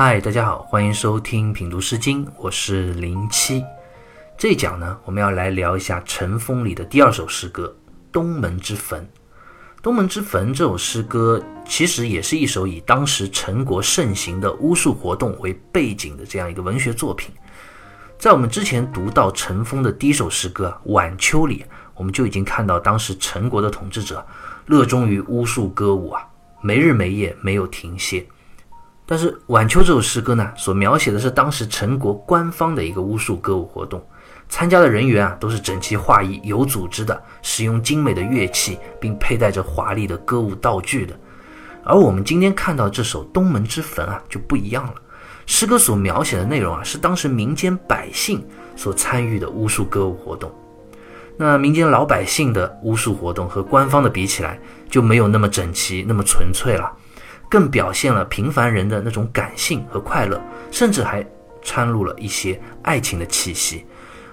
嗨，大家好，欢迎收听品读诗经，我是零七。这一讲呢，我们要来聊一下《尘封》里的第二首诗歌《东门之坟》。《东门之坟》这首诗歌其实也是一首以当时陈国盛行的巫术活动为背景的这样一个文学作品。在我们之前读到陈封的第一首诗歌《晚秋》里，我们就已经看到当时陈国的统治者热衷于巫术歌舞啊，没日没夜，没有停歇。但是《晚秋》这首诗歌呢，所描写的是当时陈国官方的一个巫术歌舞活动。参加的人员啊，都是整齐划一、有组织的，使用精美的乐器，并佩戴着华丽的歌舞道具的。而我们今天看到这首《东门之坟》啊，就不一样了。诗歌所描写的内容啊，是当时民间百姓所参与的巫术歌舞活动。那民间老百姓的巫术活动和官方的比起来，就没有那么整齐、那么纯粹了，更表现了平凡人的那种感性和快乐，甚至还掺入了一些爱情的气息。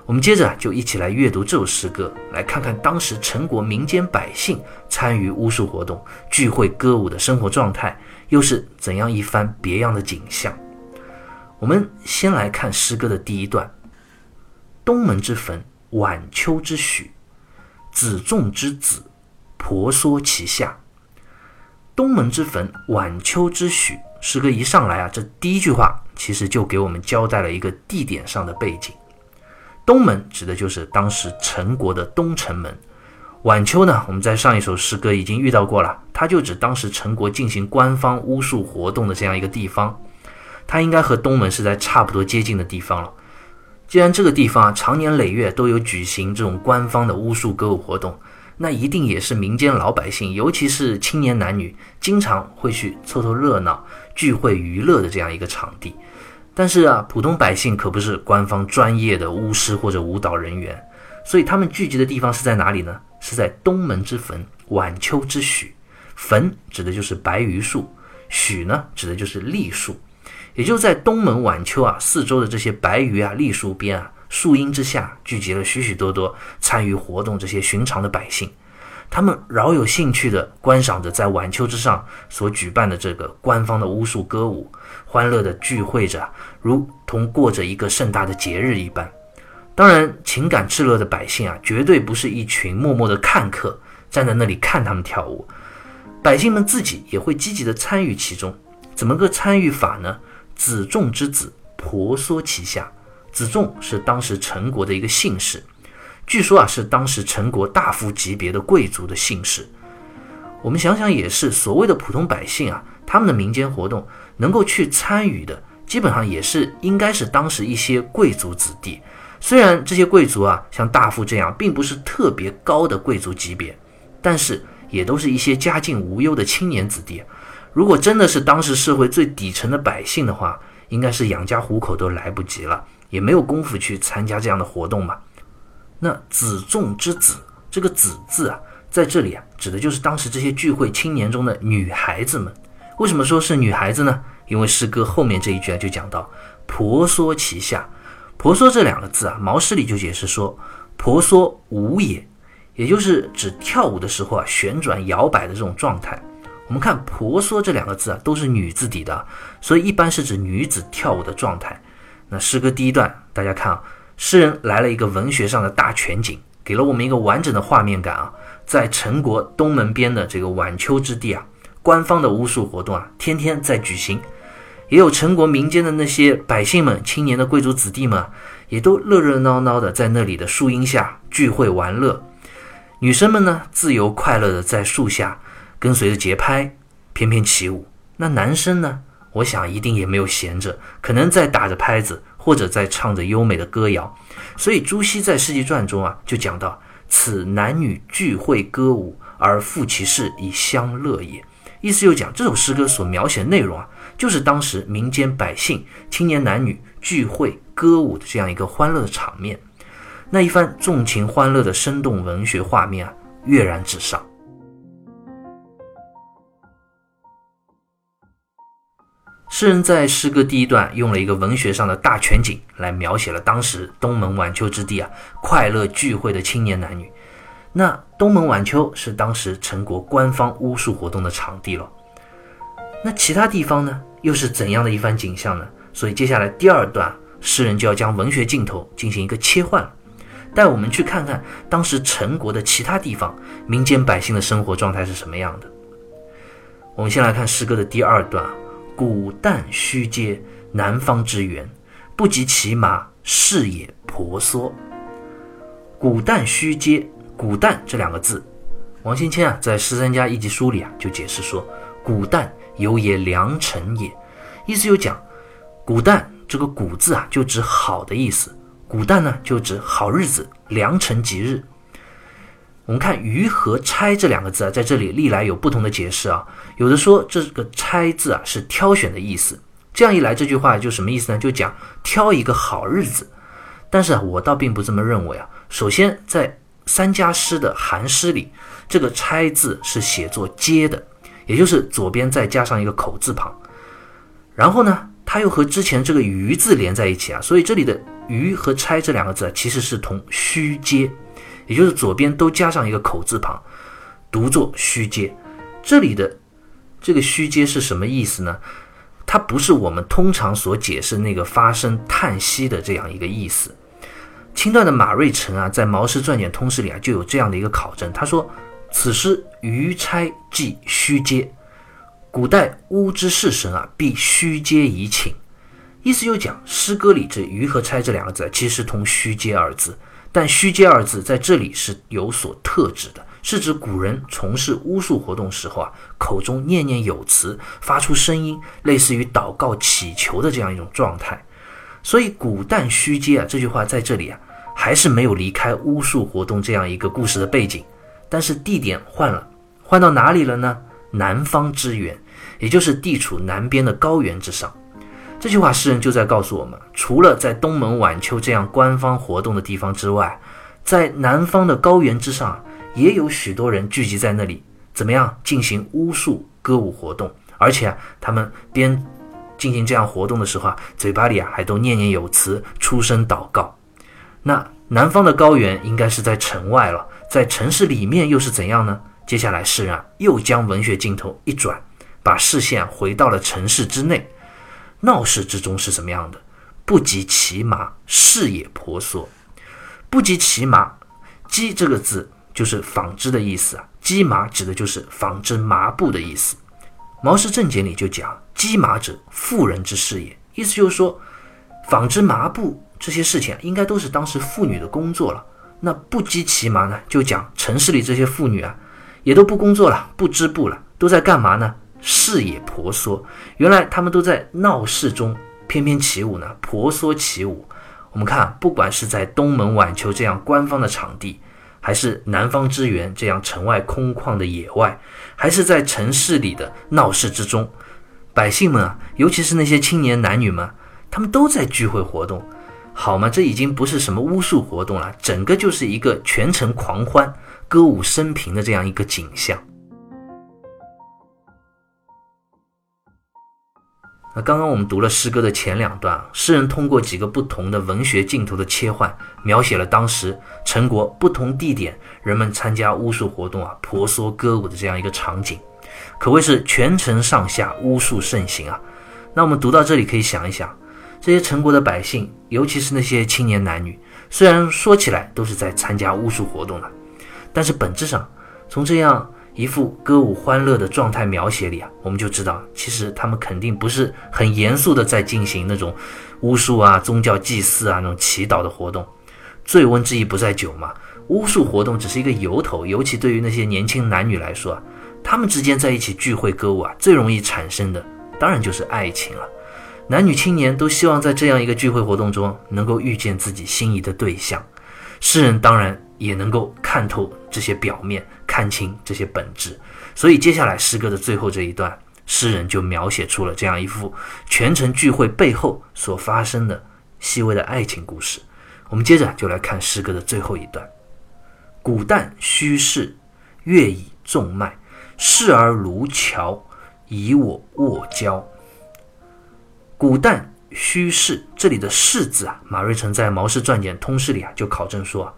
我们接着就一起来阅读这首诗歌，来看看当时陈国民间百姓参与巫术活动、聚会歌舞的生活状态，又是怎样一番别样的景象。我们先来看诗歌的第一段：东门之坟，晚秋之许，子仲之子，婆娑其下。东门之坟，晚秋之许。诗歌一上来啊，这第一句话其实就给我们交代了一个地点上的背景。东门指的就是当时陈国的东城门，晚秋呢，我们在上一首诗歌已经遇到过了，它就指当时陈国进行官方巫术活动的这样一个地方，它应该和东门是在差不多接近的地方了。既然这个地方啊常年累月都有举行这种官方的巫术歌舞活动，那一定也是民间老百姓，尤其是青年男女，经常会去凑凑热闹、聚会娱乐的这样一个场地。但是啊，普通百姓可不是官方专业的巫师或者舞蹈人员，所以他们聚集的地方是在哪里呢？是在东门之坟，晚秋之许。坟指的就是白榆树，许呢指的就是栗树，也就在东门晚秋啊四周的这些白榆啊栗树边啊树荫之下，聚集了许许多多参与活动这些寻常的百姓。他们饶有兴趣地观赏着在晚秋之上所举办的这个官方的巫术歌舞，欢乐地聚会着，如同过着一个盛大的节日一般。当然，情感炽热的百姓啊，绝对不是一群默默的看客，站在那里看他们跳舞。百姓们自己也会积极地参与其中。怎么个参与法呢？子仲之子，婆娑其下。子仲是当时陈国的一个姓氏。据说啊，是当时陈国大夫级别的贵族的姓氏。我们想想也是，所谓的普通百姓啊，他们的民间活动能够去参与的，基本上也是应该是当时一些贵族子弟。虽然这些贵族啊，像大夫这样，并不是特别高的贵族级别，但是也都是一些家境无忧的青年子弟。如果真的是当时社会最底层的百姓的话，应该是养家糊口都来不及了，也没有功夫去参加这样的活动嘛。那子仲之子，这个子字啊，在这里啊，指的就是当时这些聚会青年中的女孩子们。为什么说是女孩子呢？因为诗歌后面这一句啊，就讲到婆娑其下。婆娑这两个字啊，毛诗里就解释说，婆娑舞也，也就是指跳舞的时候啊，旋转摇摆的这种状态。我们看婆娑这两个字啊，都是女字底的，所以一般是指女子跳舞的状态。那诗歌第一段，大家看啊。诗人来了一个文学上的大全景，给了我们一个完整的画面感啊！在陈国东门边的这个晚秋之地啊，官方的巫术活动啊，天天在举行，也有陈国民间的那些百姓们、青年的贵族子弟们，也都热热闹闹的在那里的树荫下聚会玩乐。女生们呢，自由快乐的在树下跟随着节拍翩翩起舞。那男生呢，我想一定也没有闲着，可能在打着拍子。或者在唱着优美的歌谣，所以朱熹在《世纪传》中啊就讲到：“此男女聚会歌舞而复其事以相乐也。”意思就讲这首诗歌所描写的内容啊，就是当时民间百姓、青年男女聚会歌舞的这样一个欢乐的场面。那一番纵情欢乐的生动文学画面啊，跃然纸上。诗人在诗歌第一段用了一个文学上的大全景来描写了当时东门晚秋之地啊快乐聚会的青年男女。那东门晚秋是当时陈国官方巫术活动的场地了。那其他地方呢，又是怎样的一番景象呢？所以接下来第二段，诗人就要将文学镜头进行一个切换，带我们去看看当时陈国的其他地方民间百姓的生活状态是什么样的。我们先来看诗歌的第二段：古旦虚嗟，南方之源，不及其马，是也婆娑。古旦虚嗟，古旦这两个字，王先谦啊在《十三家一集》书里啊就解释说，古旦有也良辰也，意思就讲，古旦这个古字啊就指好的意思，古旦呢就指好日子，良辰吉日。我们看“鱼”和“差”这两个字啊，在这里历来有不同的解释啊。有的说这个“差”字啊是挑选的意思，这样一来，这句话就什么意思呢？就讲挑一个好日子。但是啊，我倒并不这么认为啊。首先，在三家诗的寒诗里，这个“差”字是写作“接”的，也就是左边再加上一个口字旁。然后呢，它又和之前这个“鱼”字连在一起啊，所以这里的“鱼”和“差”这两个字啊其实是同虚接。也就是左边都加上一个口字旁，读作虚阶。这里的这个虚阶是什么意思呢？它不是我们通常所解释那个发声叹息的这样一个意思。清代的马瑞辰啊，在《毛氏传简通释》里啊，就有这样的一个考证。他说：“此诗余差即虚阶，古代巫之士神啊，必虚阶以请。”意思就讲诗歌里这“余”和“差”这两个字，其实同“虚阶”二字。但“虚阶”二字在这里是有所特指的，是指古人从事巫术活动时候啊，口中念念有词，发出声音，类似于祷告祈求的这样一种状态。所以“古旦虚阶”啊这句话在这里啊，还是没有离开巫术活动这样一个故事的背景，但是地点换了，换到哪里了呢？南方之源，也就是地处南边的高原之上。这句话，诗人就在告诉我们：除了在东门晚秋这样官方活动的地方之外，在南方的高原之上，也有许多人聚集在那里，怎么样进行巫术歌舞活动？而且啊，他们边进行这样活动的时候啊，嘴巴里啊还都念念有词，出声祷告。那南方的高原应该是在城外了，在城市里面又是怎样呢？接下来，诗人啊又将文学镜头一转，把视线回到了城市之内。闹市之中是什么样的？不及骑马，视野婆娑。不及骑马，机这个字就是纺织的意思啊。机马指的就是纺织麻布的意思。《毛氏正解》里就讲：“机马者，妇人之事也。”意思就是说，纺织麻布这些事情应该都是当时妇女的工作了。那不及骑马呢，就讲城市里这些妇女啊，也都不工作了，不织布了，都在干嘛呢？视野婆娑，原来他们都在闹市中翩翩起舞呢，婆娑起舞。我们看，不管是在东门晚秋这样官方的场地，还是南方之源这样城外空旷的野外，还是在城市里的闹市之中，百姓们啊，尤其是那些青年男女们，他们都在聚会活动，好吗？这已经不是什么巫术活动了，整个就是一个全城狂欢、歌舞升平的这样一个景象。那刚刚我们读了诗歌的前两段，诗人通过几个不同的文学镜头的切换，描写了当时陈国不同地点人们参加巫术活动啊、婆娑歌舞的这样一个场景，可谓是全城上下巫术盛行啊。那我们读到这里，可以想一想，这些陈国的百姓，尤其是那些青年男女，虽然说起来都是在参加巫术活动的，但是本质上，从这样。一副歌舞欢乐的状态描写里啊，我们就知道，其实他们肯定不是很严肃的在进行那种巫术啊、宗教祭祀啊那种祈祷的活动。醉翁之意不在酒嘛，巫术活动只是一个由头。尤其对于那些年轻男女来说啊，他们之间在一起聚会歌舞啊，最容易产生的当然就是爱情了。男女青年都希望在这样一个聚会活动中能够遇见自己心仪的对象。诗人当然也能够看透这些表面。看清这些本质，所以接下来诗歌的最后这一段，诗人就描写出了这样一幅全城聚会背后所发生的细微的爱情故事。我们接着就来看诗歌的最后一段：古旦虚室，月以纵迈，视而如桥，以我卧交。古旦虚室，这里的“室”字啊，马瑞辰在《毛氏传简通释》里啊就考证说啊，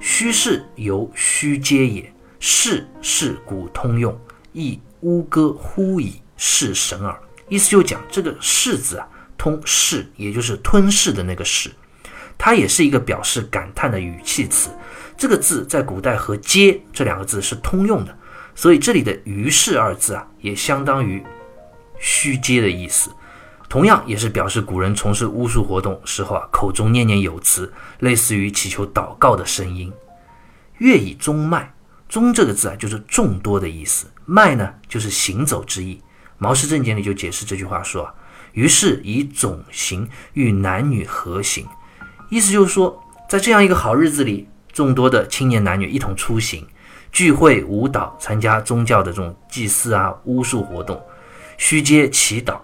虚室由虚皆也。是是古通用，亦乌歌呼以是神耳。意思就讲这个是字啊，通是，也就是吞噬的那个是，它也是一个表示感叹的语气词。这个字在古代和皆这两个字是通用的，所以这里的于是二字啊，也相当于虚嗟的意思。同样也是表示古人从事巫术活动时候啊，口中念念有词，类似于祈求祷告的声音。乐以中迈，中这个字啊，就是众多的意思；迈呢，就是行走之意。《毛氏正解》里就解释这句话说啊，于是以总行与男女合行，意思就是说，在这样一个好日子里，众多的青年男女一同出行，聚会、舞蹈，参加宗教的这种祭祀啊、巫术活动，虚皆祈祷。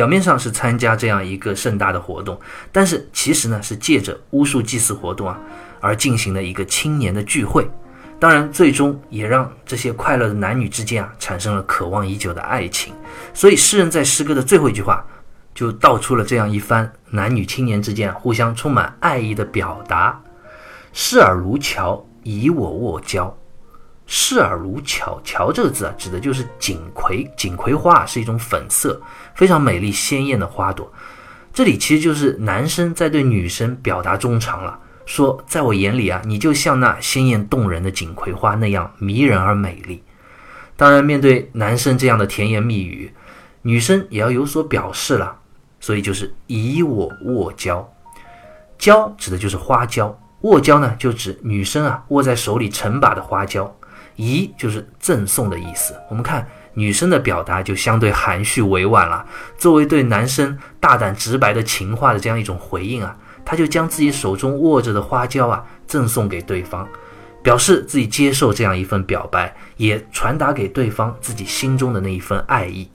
表面上是参加这样一个盛大的活动，但是其实呢是借着巫术祭祀活动啊而进行的一个青年的聚会。当然，最终也让这些快乐的男女之间啊产生了渴望已久的爱情。所以，诗人在诗歌的最后一句话就道出了这样一番男女青年之间互相充满爱意的表达：“视尔如乔，以我握交。”视尔如乔，乔这个字啊，指的就是锦葵。锦葵花是一种粉色、非常美丽鲜艳的花朵。这里其实就是男生在对女生表达衷肠了，说在我眼里啊，你就像那鲜艳动人的锦葵花那样迷人而美丽。当然，面对男生这样的甜言蜜语，女生也要有所表示了，所以就是以我握交。交指的就是花椒，握交呢就指女生啊握在手里成把的花椒。以就是赠送的意思。我们看女生的表达就相对含蓄委婉了。作为对男生大胆直白的情话的这样一种回应啊，她就将自己手中握着的花椒啊赠送给对方，表示自己接受这样一份表白，也传达给对方自己心中的那一份爱意。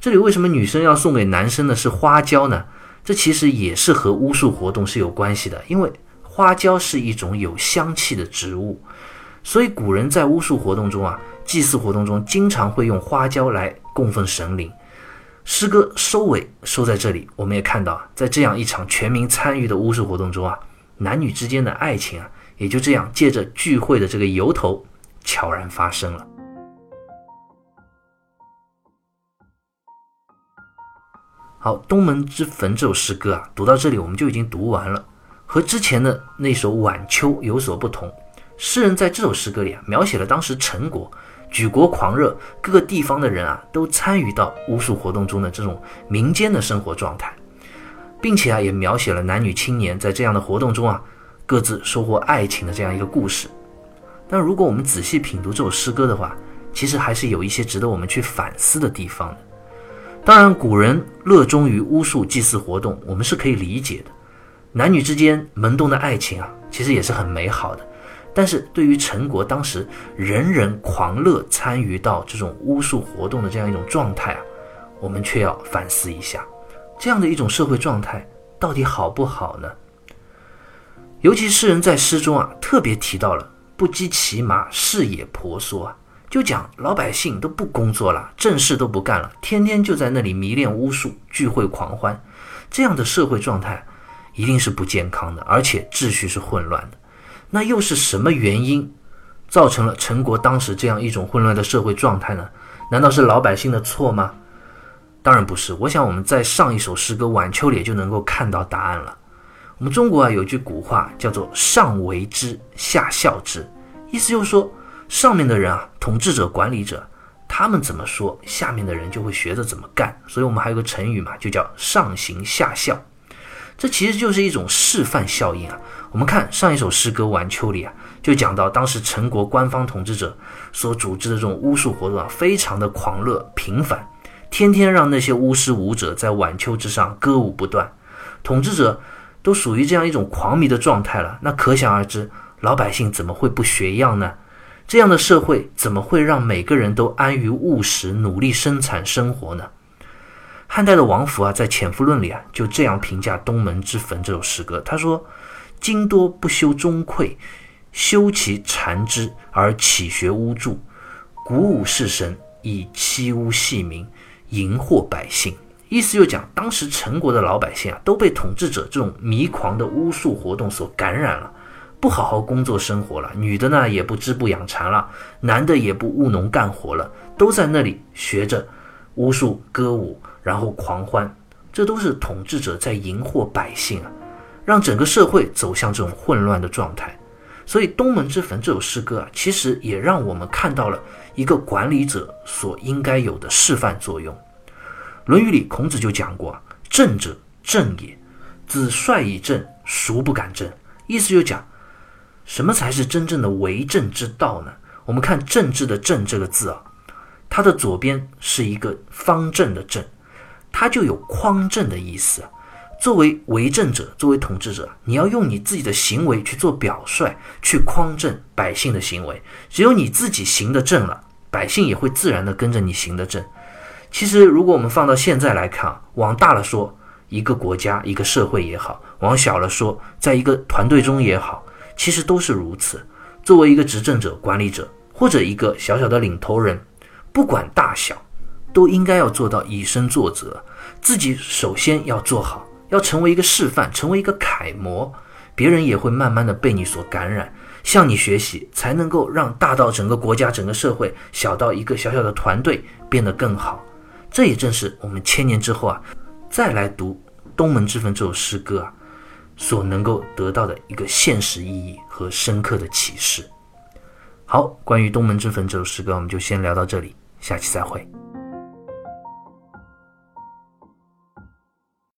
这里为什么女生要送给男生的是花椒呢？这其实也是和巫术活动是有关系的，因为花椒是一种有香气的植物。所以古人在巫术活动中啊，祭祀活动中经常会用花椒来供奉神灵。诗歌收尾收在这里，我们也看到，在这样一场全民参与的巫术活动中啊，男女之间的爱情啊，也就这样借着聚会的这个由头，悄然发生了。好，《东门之坟》这首诗歌啊，读到这里我们就已经读完了，和之前的那首《晚秋》有所不同。诗人在这首诗歌里啊，描写了当时陈国举国狂热，各个地方的人啊都参与到巫术活动中的这种民间的生活状态，并且啊也描写了男女青年在这样的活动中啊各自收获爱情的这样一个故事。但如果我们仔细品读这首诗歌的话，其实还是有一些值得我们去反思的地方的。当然，古人热衷于巫术祭祀活动，我们是可以理解的。男女之间萌动的爱情啊，其实也是很美好的。但是对于陈国当时人人狂乐参与到这种巫术活动的这样一种状态啊，我们却要反思一下，这样的一种社会状态到底好不好呢？尤其诗人在诗中啊特别提到了不积其麻，事业婆娑啊，就讲老百姓都不工作了，正事都不干了，天天就在那里迷恋巫术，聚会狂欢，这样的社会状态一定是不健康的，而且秩序是混乱的。那又是什么原因造成了陈国当时这样一种混乱的社会状态呢？难道是老百姓的错吗？当然不是。我想我们在上一首诗歌《晚秋》里就能够看到答案了。我们中国啊有句古话叫做“上为之，下效之”，意思就是说，上面的人啊，统治者、管理者，他们怎么说，下面的人就会学着怎么干。所以我们还有个成语嘛，就叫“上行下效”。这其实就是一种示范效应啊。我们看上一首诗歌《晚秋》里啊，就讲到当时陈国官方统治者所组织的这种巫术活动啊，非常的狂热频繁，天天让那些巫师舞者在晚秋之上歌舞不断，统治者都属于这样一种狂迷的状态了。那可想而知，老百姓怎么会不学样呢？这样的社会怎么会让每个人都安于务实，努力生产生活呢？汉代的王弗啊，在《潜伏论》里啊，就这样评价《东门之坟》这首诗歌。他说：“今多不修钟馈，修其禅之而启学巫祝，鼓舞士神，以欺污细民，淫惑百姓。”意思就讲，当时陈国的老百姓啊，都被统治者这种迷狂的巫术活动所感染了，不好好工作生活了，女的呢也不织布养蚕了，男的也不务农干活了，都在那里学着。巫术、歌舞，然后狂欢，这都是统治者在迎惑百姓啊，让整个社会走向这种混乱的状态。所以《东门之坟》这首诗歌啊，其实也让我们看到了一个管理者所应该有的示范作用。《论语》里孔子就讲过啊：“正者，正也。子帅以正，孰不敢正？”意思就讲，什么才是真正的为政之道呢？我们看“政治”的“政”这个字啊，它的左边是一个方正的“正”，它就有匡正的意思。作为为政者，作为统治者，你要用你自己的行为去做表率，去匡正百姓的行为。只有你自己行得正了，百姓也会自然的跟着你行得正。其实，如果我们放到现在来看，往大了说，一个国家、一个社会也好；往小了说，在一个团队中也好，其实都是如此。作为一个执政者、管理者，或者一个小小的领头人，不管大小，都应该要做到以身作则，自己首先要做好。要成为一个示范，成为一个楷模，别人也会慢慢的被你所感染，向你学习，才能够让大到整个国家、整个社会，小到一个小小的团队变得更好。这也正是我们千年之后啊，再来读《东门之坟》这首诗歌啊，所能够得到的一个现实意义和深刻的启示。好，关于《东门之坟》这首诗歌，我们就先聊到这里，下期再会。